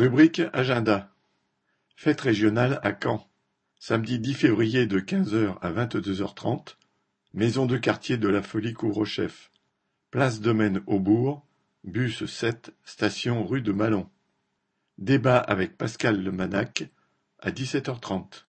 Rubrique agenda. Fête régionale à Caen. Samedi 10 février de quinze heures à vingt-deux heures trente. Maison de quartier de la Folie Couvre-Chef. Place Domaine Aubourg. Bus sept, station rue de Malon. Débat avec Pascal Le Manac à dix-sept heures trente.